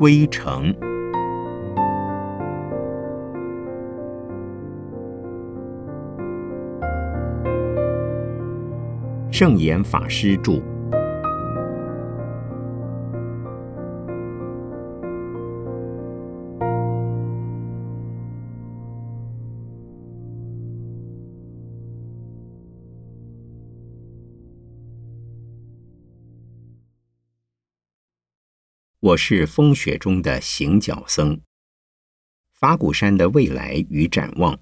归程。圣严法师著。我是风雪中的行脚僧。法鼓山的未来与展望。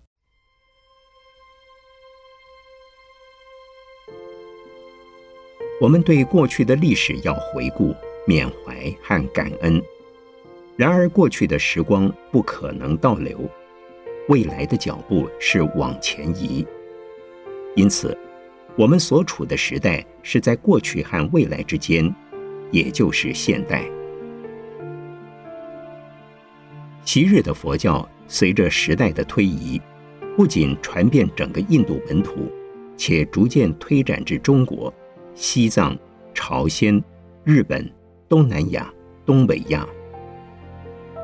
我们对过去的历史要回顾、缅怀和感恩。然而，过去的时光不可能倒流，未来的脚步是往前移。因此，我们所处的时代是在过去和未来之间，也就是现代。昔日的佛教随着时代的推移，不仅传遍整个印度本土，且逐渐推展至中国、西藏、朝鲜、日本、东南亚、东北亚。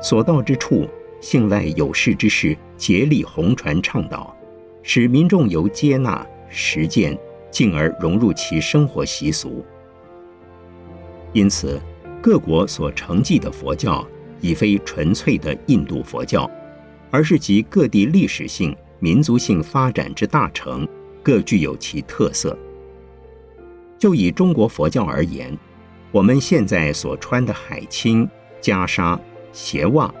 所到之处，信赖有识之士竭力弘传倡导，使民众由接纳、实践，进而融入其生活习俗。因此，各国所承继的佛教。已非纯粹的印度佛教，而是集各地历史性、民族性发展之大成，各具有其特色。就以中国佛教而言，我们现在所穿的海青、袈裟、鞋袜、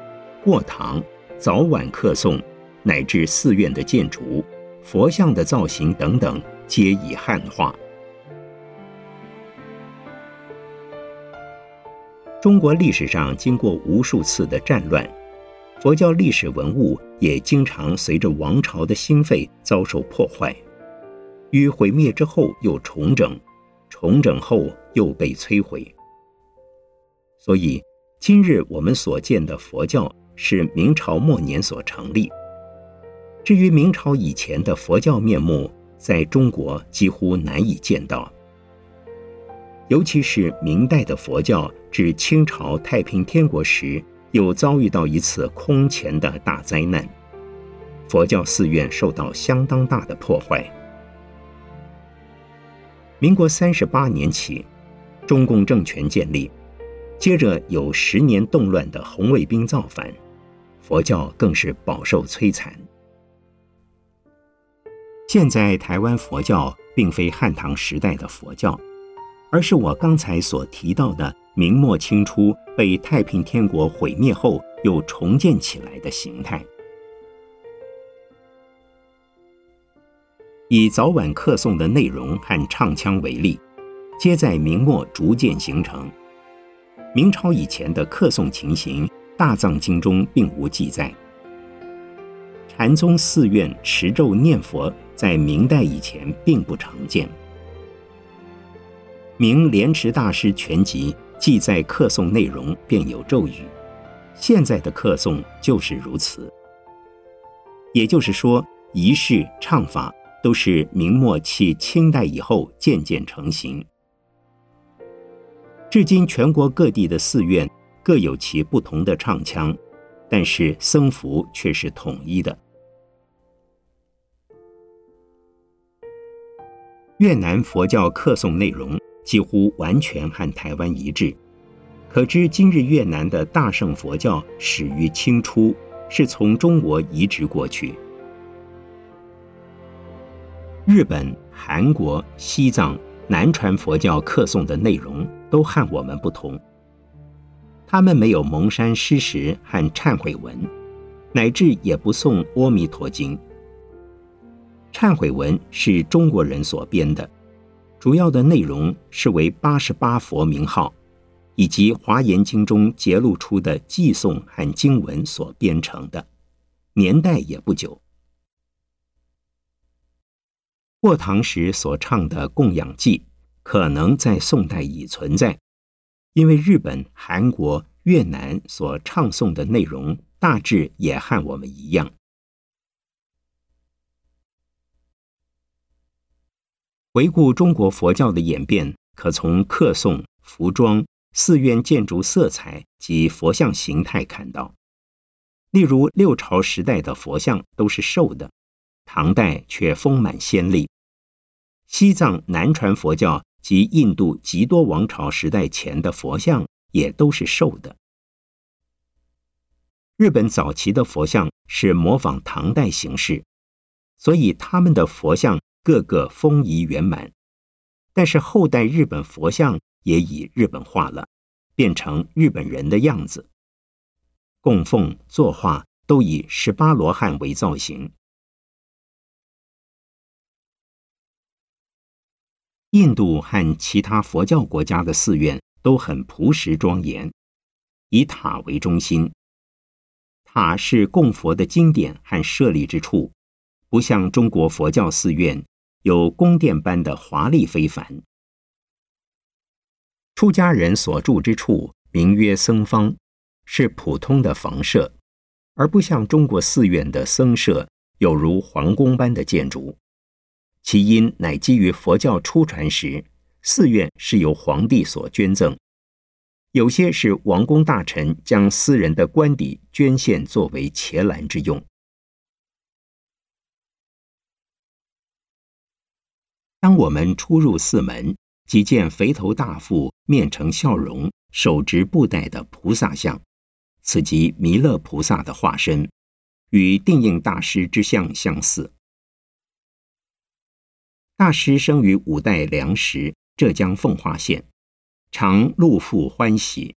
过堂、早晚客诵，乃至寺院的建筑、佛像的造型等等，皆已汉化。中国历史上经过无数次的战乱，佛教历史文物也经常随着王朝的兴废遭受破坏，于毁灭之后又重整，重整后又被摧毁。所以，今日我们所见的佛教是明朝末年所成立。至于明朝以前的佛教面目，在中国几乎难以见到。尤其是明代的佛教，至清朝太平天国时，又遭遇到一次空前的大灾难，佛教寺院受到相当大的破坏。民国三十八年起，中共政权建立，接着有十年动乱的红卫兵造反，佛教更是饱受摧残。现在台湾佛教并非汉唐时代的佛教。而是我刚才所提到的明末清初被太平天国毁灭后又重建起来的形态。以早晚课诵的内容和唱腔为例，皆在明末逐渐形成。明朝以前的课诵情形，《大藏经》中并无记载。禅宗寺院持咒念佛，在明代以前并不常见。明莲池大师全集记载课诵内容便有咒语，现在的课诵就是如此。也就是说，仪式唱法都是明末期清代以后渐渐成型。至今全国各地的寺院各有其不同的唱腔，但是僧服却是统一的。越南佛教课诵内容。几乎完全和台湾一致，可知今日越南的大乘佛教始于清初，是从中国移植过去。日本、韩国、西藏、南传佛教课诵的内容都和我们不同，他们没有蒙山施食和忏悔文，乃至也不诵《阿弥陀经》。忏悔文是中国人所编的。主要的内容是为八十八佛名号，以及《华严经》中揭露出的偈颂和经文所编成的，年代也不久。过堂时所唱的供养偈，可能在宋代已存在，因为日本、韩国、越南所唱诵的内容大致也和我们一样。回顾中国佛教的演变，可从课诵、服装、寺院建筑色彩及佛像形态看到。例如六朝时代的佛像都是瘦的，唐代却丰满鲜丽。西藏南传佛教及印度极多王朝时代前的佛像也都是瘦的。日本早期的佛像是模仿唐代形式，所以他们的佛像个个丰仪圆满。但是后代日本佛像也以日本化了，变成日本人的样子。供奉作画都以十八罗汉为造型。印度和其他佛教国家的寺院都很朴实庄严，以塔为中心。塔是供佛的经典和设立之处，不像中国佛教寺院有宫殿般的华丽非凡。出家人所住之处名曰僧坊，是普通的房舍，而不像中国寺院的僧舍有如皇宫般的建筑。其因乃基于佛教初传时，寺院是由皇帝所捐赠。有些是王公大臣将私人的官邸捐献作为伽蓝之用。当我们出入寺门，即见肥头大腹、面呈笑容、手执布袋的菩萨像，此即弥勒菩萨的化身，与定应大师之像相似。大师生于五代梁时浙江奉化县。常露腹欢喜，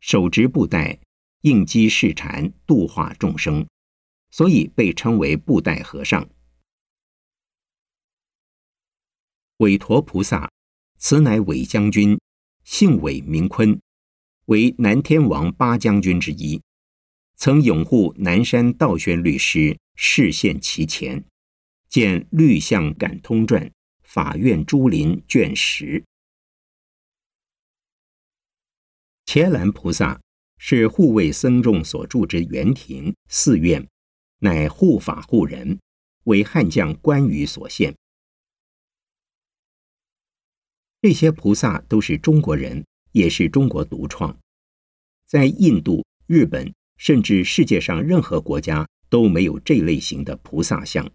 手执布袋，应机示禅，度化众生，所以被称为布袋和尚。韦陀菩萨，此乃韦将军，姓韦名坤，为南天王八将军之一，曾拥护南山道宣律师，视现其前，见《律相感通传》，法院朱林卷十。伽蓝菩萨是护卫僧众所住之园庭寺院，乃护法护人，为汉将关羽所献。这些菩萨都是中国人，也是中国独创，在印度、日本甚至世界上任何国家都没有这类型的菩萨像。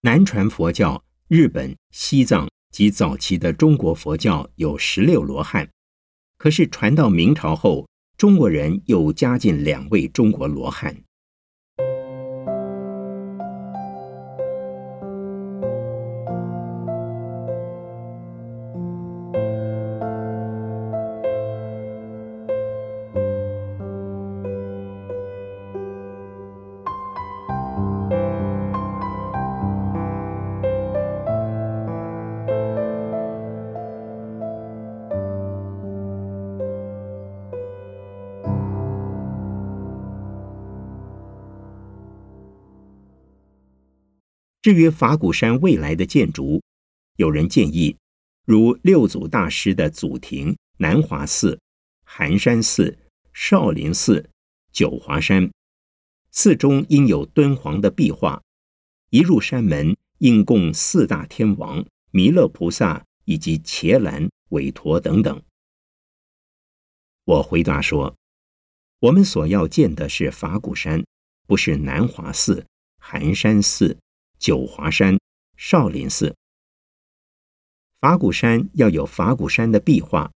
南传佛教，日本、西藏及早期的中国佛教有十六罗汉。可是传到明朝后，中国人又加进两位中国罗汉。至于法鼓山未来的建筑，有人建议，如六祖大师的祖庭南华寺、寒山寺、少林寺、九华山，寺中应有敦煌的壁画，一入山门应供四大天王、弥勒菩萨以及伽蓝、韦陀等等。我回答说，我们所要建的是法鼓山，不是南华寺、寒山寺。九华山、少林寺、法鼓山要有法鼓山的壁画，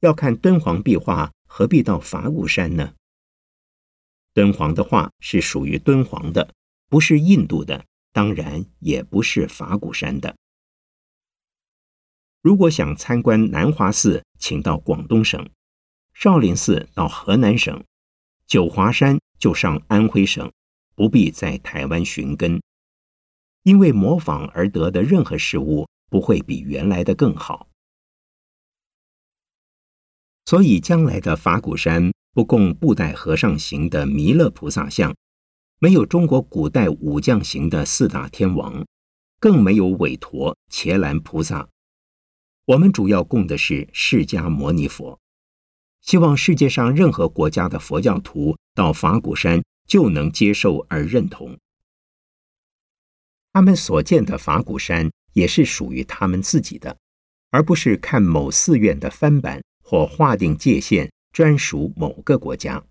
要看敦煌壁画，何必到法鼓山呢？敦煌的画是属于敦煌的，不是印度的，当然也不是法鼓山的。如果想参观南华寺，请到广东省；少林寺到河南省；九华山就上安徽省，不必在台湾寻根。因为模仿而得的任何事物不会比原来的更好，所以将来的法鼓山不供布袋和尚形的弥勒菩萨像，没有中国古代武将形的四大天王，更没有韦陀、伽蓝菩萨。我们主要供的是释迦牟尼佛，希望世界上任何国家的佛教徒到法鼓山就能接受而认同。他们所建的法鼓山也是属于他们自己的，而不是看某寺院的翻版或划定界限，专属某个国家。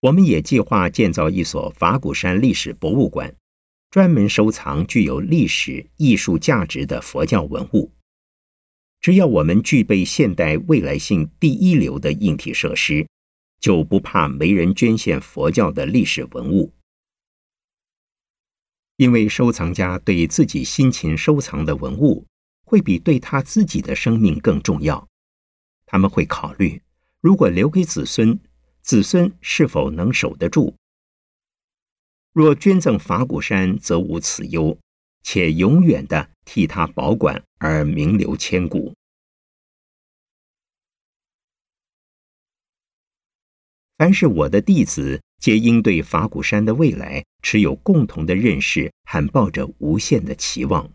我们也计划建造一所法鼓山历史博物馆，专门收藏具有历史艺术价值的佛教文物。只要我们具备现代未来性第一流的硬体设施，就不怕没人捐献佛教的历史文物。因为收藏家对自己辛勤收藏的文物，会比对他自己的生命更重要。他们会考虑，如果留给子孙，子孙是否能守得住？若捐赠法鼓山，则无此忧。且永远的替他保管而名留千古。凡是我的弟子，皆应对法鼓山的未来持有共同的认识，和抱着无限的期望。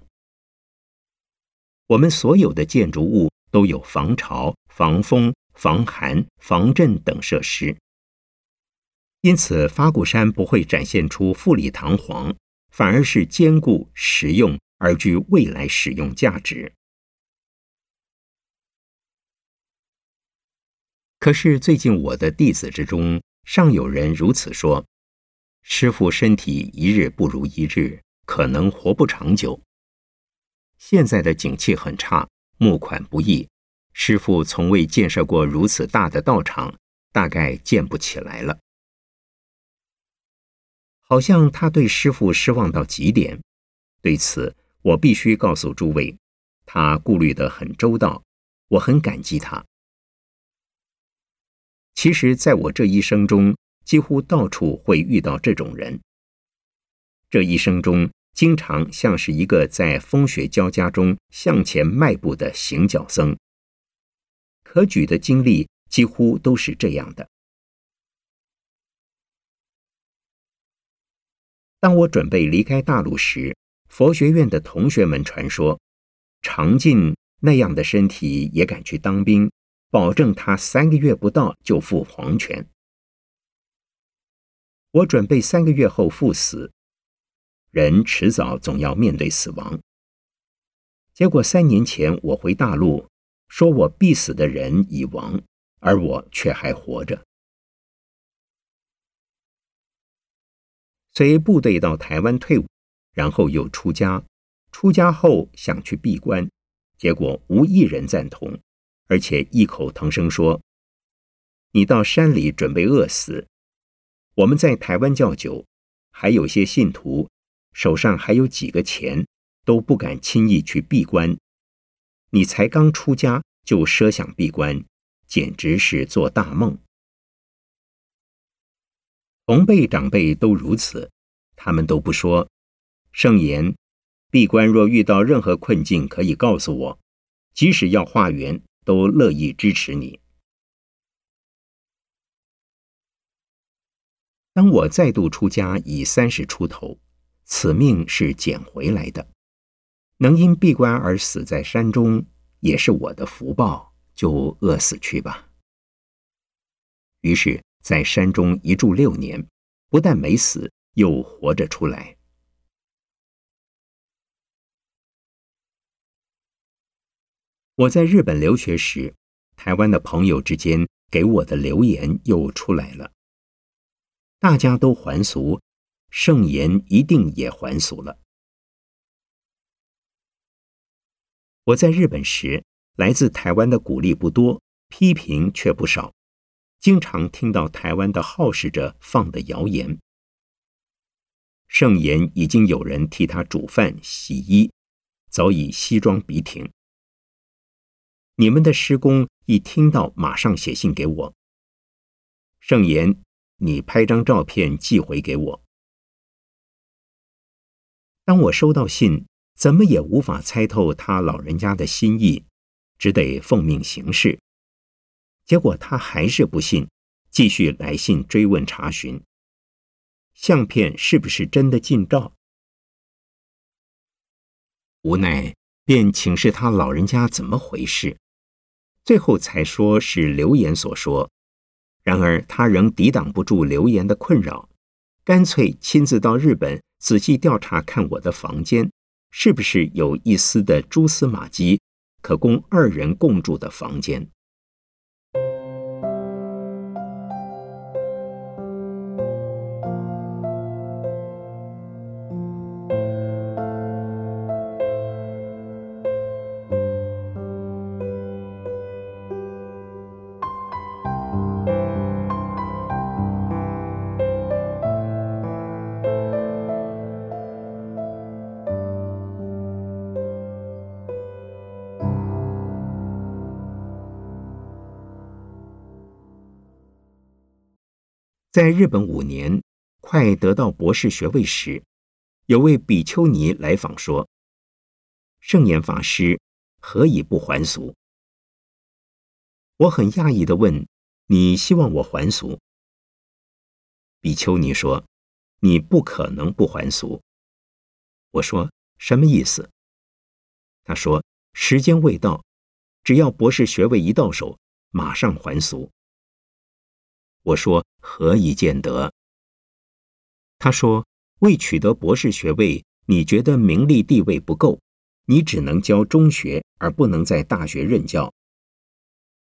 我们所有的建筑物都有防潮、防风、防寒、防震等设施，因此法鼓山不会展现出富丽堂皇。反而是坚固、实用而具未来使用价值。可是最近我的弟子之中，尚有人如此说：“师傅身体一日不如一日，可能活不长久。现在的景气很差，募款不易，师傅从未建设过如此大的道场，大概建不起来了。”好像他对师傅失望到极点，对此我必须告诉诸位，他顾虑得很周到，我很感激他。其实，在我这一生中，几乎到处会遇到这种人。这一生中，经常像是一个在风雪交加中向前迈步的行脚僧，可举的经历几乎都是这样的。当我准备离开大陆时，佛学院的同学们传说，常进那样的身体也敢去当兵，保证他三个月不到就赴黄泉。我准备三个月后赴死，人迟早总要面对死亡。结果三年前我回大陆，说我必死的人已亡，而我却还活着。随部队到台湾退伍，然后又出家。出家后想去闭关，结果无一人赞同，而且异口同声说：“你到山里准备饿死。”我们在台湾较久，还有些信徒手上还有几个钱，都不敢轻易去闭关。你才刚出家就奢想闭关，简直是做大梦。同辈长辈都如此，他们都不说。圣言，闭关若遇到任何困境，可以告诉我，即使要化缘，都乐意支持你。当我再度出家，已三十出头，此命是捡回来的，能因闭关而死在山中，也是我的福报，就饿死去吧。于是。在山中一住六年，不但没死，又活着出来。我在日本留学时，台湾的朋友之间给我的留言又出来了。大家都还俗，圣言一定也还俗了。我在日本时，来自台湾的鼓励不多，批评却不少。经常听到台湾的好事者放的谣言，圣言已经有人替他煮饭、洗衣，早已西装笔挺。你们的师公一听到，马上写信给我。盛言，你拍张照片寄回给我。当我收到信，怎么也无法猜透他老人家的心意，只得奉命行事。结果他还是不信，继续来信追问查询，相片是不是真的近照？无奈便请示他老人家怎么回事，最后才说是流言所说。然而他仍抵挡不住流言的困扰，干脆亲自到日本仔细调查看我的房间，是不是有一丝的蛛丝马迹，可供二人共住的房间？在日本五年，快得到博士学位时，有位比丘尼来访说：“圣严法师何以不还俗？”我很讶异的问：“你希望我还俗？”比丘尼说：“你不可能不还俗。”我说：“什么意思？”他说：“时间未到，只要博士学位一到手，马上还俗。”我说何以见得？他说为取得博士学位，你觉得名利地位不够，你只能教中学，而不能在大学任教。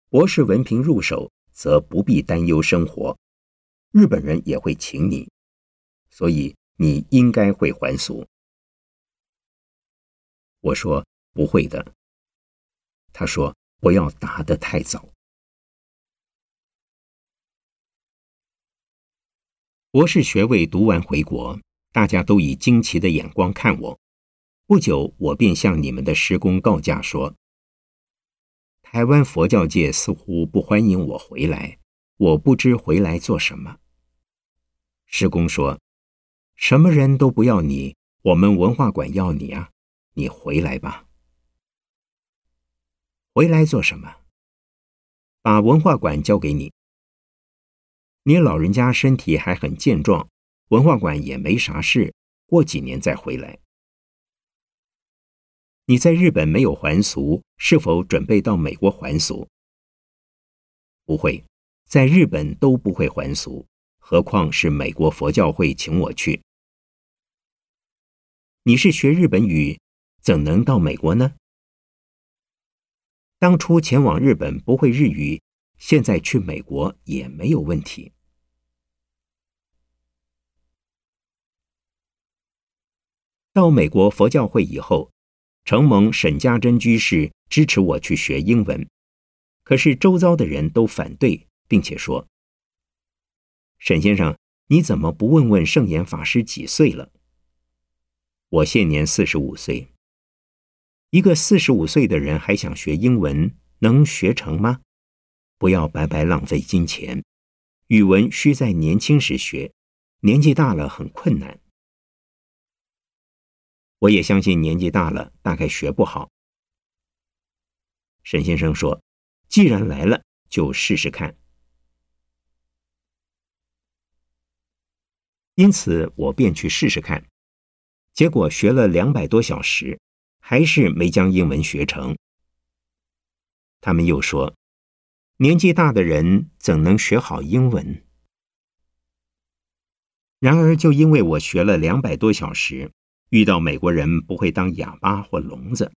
博士文凭入手，则不必担忧生活，日本人也会请你，所以你应该会还俗。我说不会的。他说不要答得太早。博士学位读完回国，大家都以惊奇的眼光看我。不久，我便向你们的师公告假说：“台湾佛教界似乎不欢迎我回来，我不知回来做什么。”师公说：“什么人都不要你，我们文化馆要你啊，你回来吧。”回来做什么？把文化馆交给你。你老人家身体还很健壮，文化馆也没啥事，过几年再回来。你在日本没有还俗，是否准备到美国还俗？不会，在日本都不会还俗，何况是美国佛教会请我去。你是学日本语，怎能到美国呢？当初前往日本不会日语。现在去美国也没有问题。到美国佛教会以后，承蒙沈家珍居士支持我去学英文，可是周遭的人都反对，并且说：“沈先生，你怎么不问问圣严法师几岁了？”我现年四十五岁。一个四十五岁的人还想学英文，能学成吗？不要白白浪费金钱，语文需在年轻时学，年纪大了很困难。我也相信年纪大了大概学不好。沈先生说：“既然来了，就试试看。”因此我便去试试看，结果学了两百多小时，还是没将英文学成。他们又说。年纪大的人怎能学好英文？然而，就因为我学了两百多小时，遇到美国人不会当哑巴或聋子。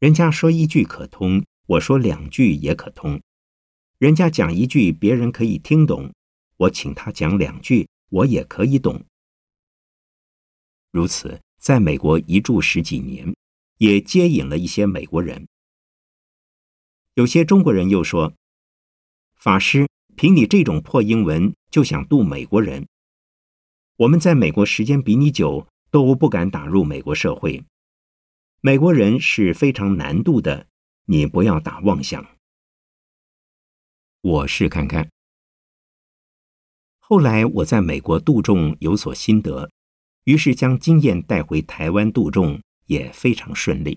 人家说一句可通，我说两句也可通；人家讲一句，别人可以听懂，我请他讲两句，我也可以懂。如此，在美国一住十几年，也接引了一些美国人。有些中国人又说：“法师，凭你这种破英文就想渡美国人？我们在美国时间比你久，都不敢打入美国社会。美国人是非常难度的，你不要打妄想。我试看看。后来我在美国度众有所心得，于是将经验带回台湾度众，也非常顺利。”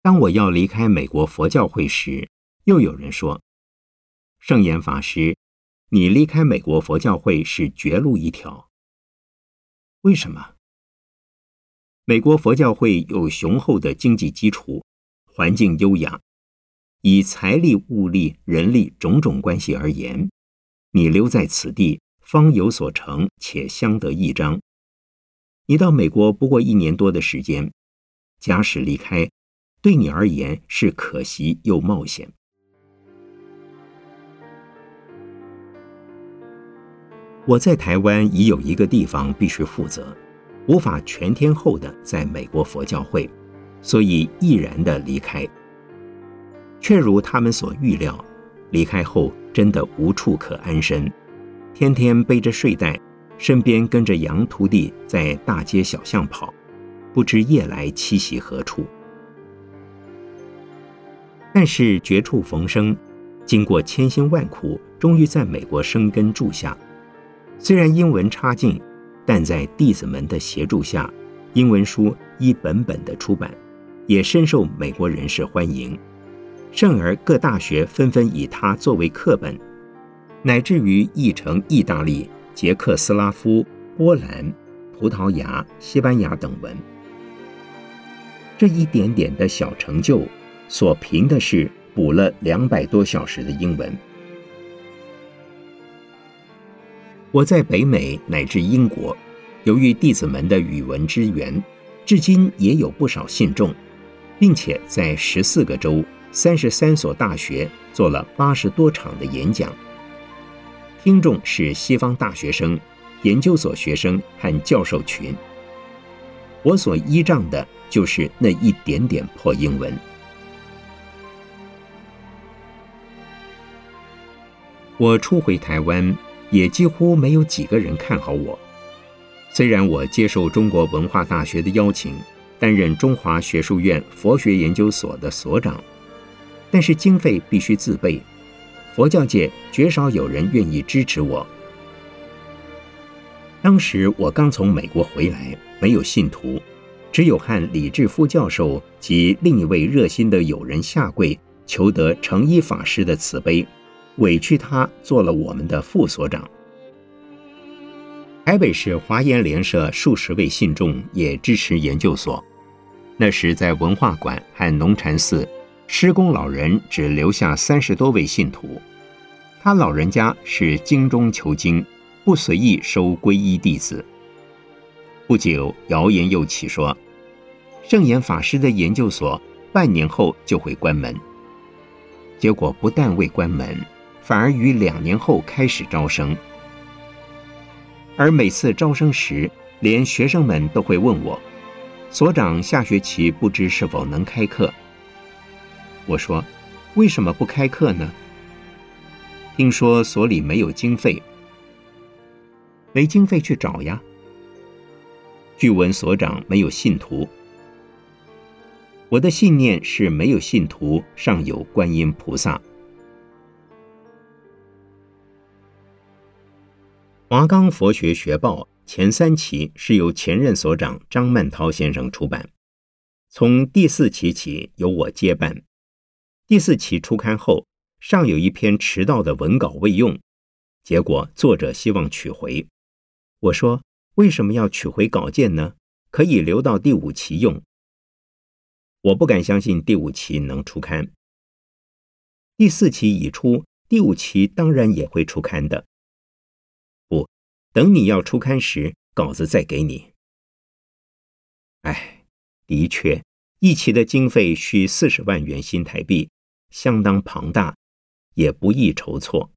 当我要离开美国佛教会时，又有人说：“圣严法师，你离开美国佛教会是绝路一条。为什么？美国佛教会有雄厚的经济基础，环境优雅。以财力、物力、人力种种关系而言，你留在此地，方有所成，且相得益彰。你到美国不过一年多的时间，假使离开，对你而言是可惜又冒险。我在台湾已有一个地方必须负责，无法全天候的在美国佛教会，所以毅然的离开。却如他们所预料，离开后真的无处可安身，天天背着睡袋，身边跟着洋徒弟在大街小巷跑，不知夜来栖息何处。但是绝处逢生，经过千辛万苦，终于在美国生根住下。虽然英文差劲，但在弟子们的协助下，英文书一本本的出版，也深受美国人士欢迎。甚而各大学纷纷以它作为课本，乃至于译成意大利、捷克斯拉夫、波兰、葡萄牙、西班牙等文。这一点点的小成就，所凭的是补了两百多小时的英文。我在北美乃至英国，由于弟子们的语文支援，至今也有不少信众，并且在十四个州、三十三所大学做了八十多场的演讲。听众是西方大学生、研究所学生和教授群。我所依仗的就是那一点点破英文。我初回台湾。也几乎没有几个人看好我。虽然我接受中国文化大学的邀请，担任中华学术院佛学研究所的所长，但是经费必须自备，佛教界绝少有人愿意支持我。当时我刚从美国回来，没有信徒，只有和李志夫教授及另一位热心的友人下跪，求得成一法师的慈悲。委屈他做了我们的副所长。台北市华严联社数十位信众也支持研究所。那时在文化馆和农禅寺，施工老人只留下三十多位信徒。他老人家是精中求精，不随意收皈依弟子。不久，谣言又起说，圣严法师的研究所半年后就会关门。结果不但未关门。反而于两年后开始招生，而每次招生时，连学生们都会问我：“所长下学期不知是否能开课？”我说：“为什么不开课呢？”听说所里没有经费，没经费去找呀。据闻所长没有信徒，我的信念是没有信徒，尚有观音菩萨。华冈佛学学报前三期是由前任所长张曼涛先生出版，从第四期起由我接办。第四期初刊后，尚有一篇迟到的文稿未用，结果作者希望取回。我说：“为什么要取回稿件呢？可以留到第五期用。”我不敢相信第五期能出刊。第四期已出，第五期当然也会出刊的。等你要出刊时，稿子再给你。哎，的确，一期的经费需四十万元新台币，相当庞大，也不易筹措。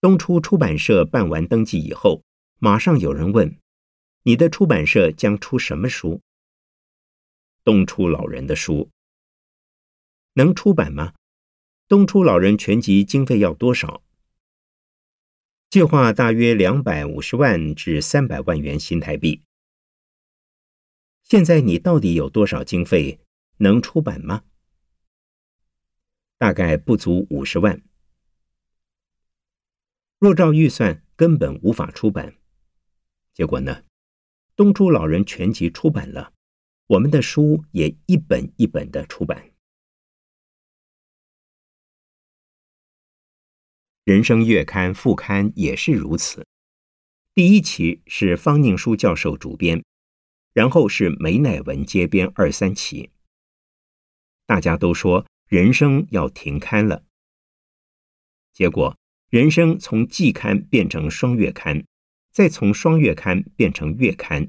东初出版社办完登记以后，马上有人问：“你的出版社将出什么书？”东初老人的书能出版吗？东初老人全集经费要多少？计划大约两百五十万至三百万元新台币。现在你到底有多少经费能出版吗？大概不足五十万。若照预算，根本无法出版。结果呢？东初老人全集出版了，我们的书也一本一本的出版。人生月刊副刊也是如此。第一期是方宁书教授主编，然后是梅乃文接编二三期。大家都说人生要停刊了，结果人生从季刊变成双月刊，再从双月刊变成月刊，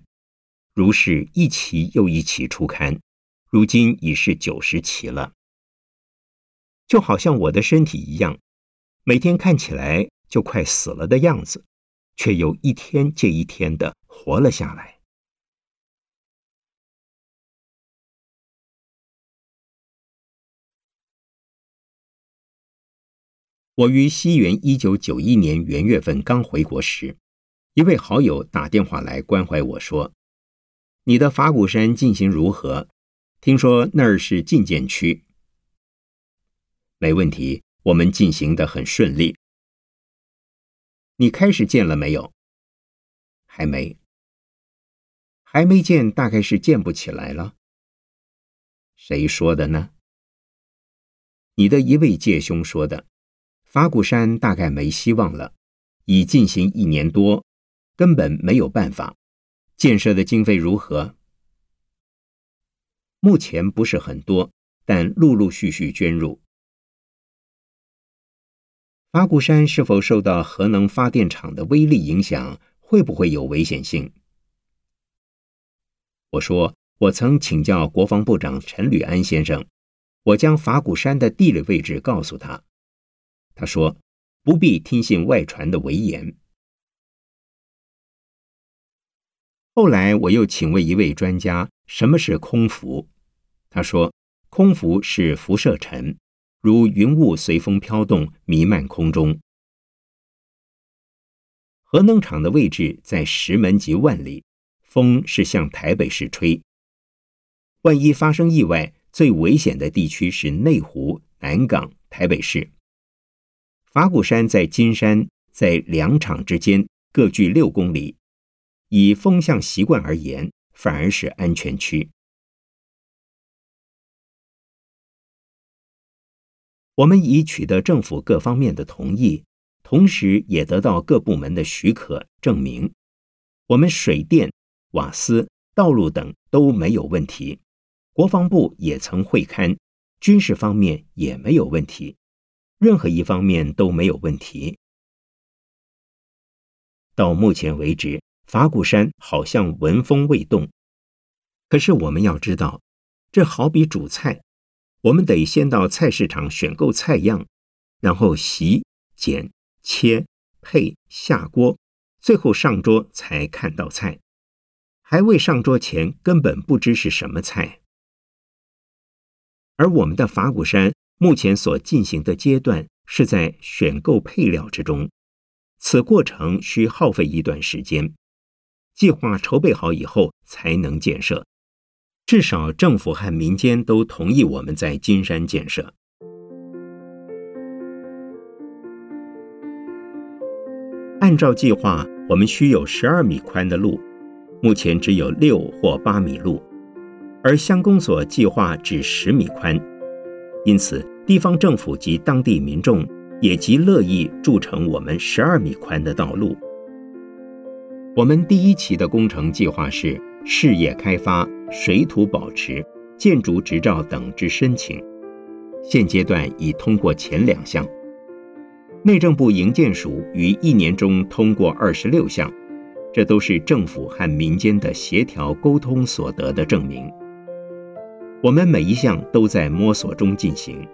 如是一期又一期出刊，如今已是九十期了。就好像我的身体一样，每天看起来就快死了的样子，却又一天接一天的活了下来。我于西元一九九一年元月份刚回国时，一位好友打电话来关怀我说：“你的法鼓山进行如何？听说那儿是禁建区。”没问题，我们进行的很顺利。你开始建了没有？还没，还没建，大概是建不起来了。谁说的呢？你的一位介兄说的。法鼓山大概没希望了，已进行一年多，根本没有办法。建设的经费如何？目前不是很多，但陆陆续续捐入。法鼓山是否受到核能发电厂的威力影响？会不会有危险性？我说，我曾请教国防部长陈履安先生，我将法鼓山的地理位置告诉他，他说不必听信外传的危言。后来我又请问一位专家，什么是空服？他说，空服是辐射尘。如云雾随风飘动，弥漫空中。核能厂的位置在石门及万里，风是向台北市吹。万一发生意外，最危险的地区是内湖、南港、台北市。法鼓山在金山，在两厂之间各距六公里，以风向习惯而言，反而是安全区。我们已取得政府各方面的同意，同时也得到各部门的许可证明，我们水电、瓦斯、道路等都没有问题。国防部也曾会勘，军事方面也没有问题，任何一方面都没有问题。到目前为止，法鼓山好像纹风未动。可是我们要知道，这好比煮菜。我们得先到菜市场选购菜样，然后洗、剪、切、配、下锅，最后上桌才看到菜。还未上桌前，根本不知是什么菜。而我们的法鼓山目前所进行的阶段，是在选购配料之中，此过程需耗费一段时间。计划筹备好以后，才能建设。至少政府和民间都同意我们在金山建设。按照计划，我们需有十二米宽的路，目前只有六或八米路，而乡公所计划只十米宽，因此地方政府及当地民众也极乐意筑成我们十二米宽的道路。我们第一期的工程计划是事业开发。水土保持、建筑执照等之申请，现阶段已通过前两项。内政部营建署于一年中通过二十六项，这都是政府和民间的协调沟通所得的证明。我们每一项都在摸索中进行，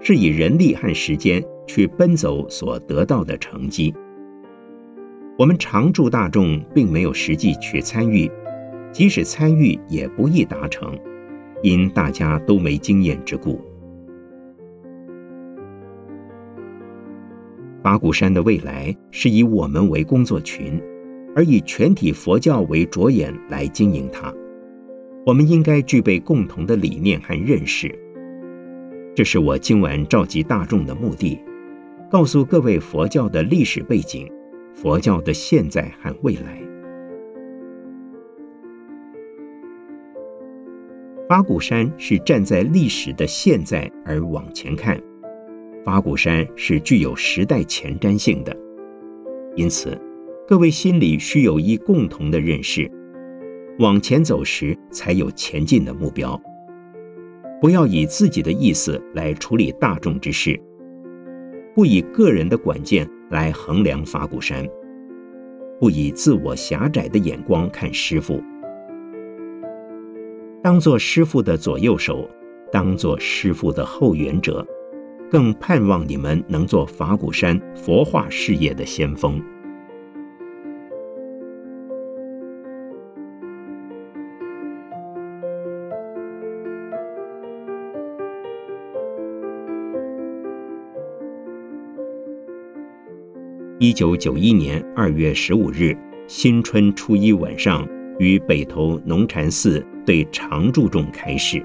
是以人力和时间去奔走所得到的成绩。我们常驻大众并没有实际去参与。即使参与也不易达成，因大家都没经验之故。八股山的未来是以我们为工作群，而以全体佛教为着眼来经营它。我们应该具备共同的理念和认识。这是我今晚召集大众的目的，告诉各位佛教的历史背景、佛教的现在和未来。八股山是站在历史的现在而往前看，八股山是具有时代前瞻性的，因此，各位心里需有一共同的认识，往前走时才有前进的目标。不要以自己的意思来处理大众之事，不以个人的管见来衡量法鼓山，不以自我狭窄的眼光看师傅。当做师傅的左右手，当做师傅的后援者，更盼望你们能做法鼓山佛化事业的先锋。一九九一年二月十五日，新春初一晚上，于北投农禅寺对常住众开示。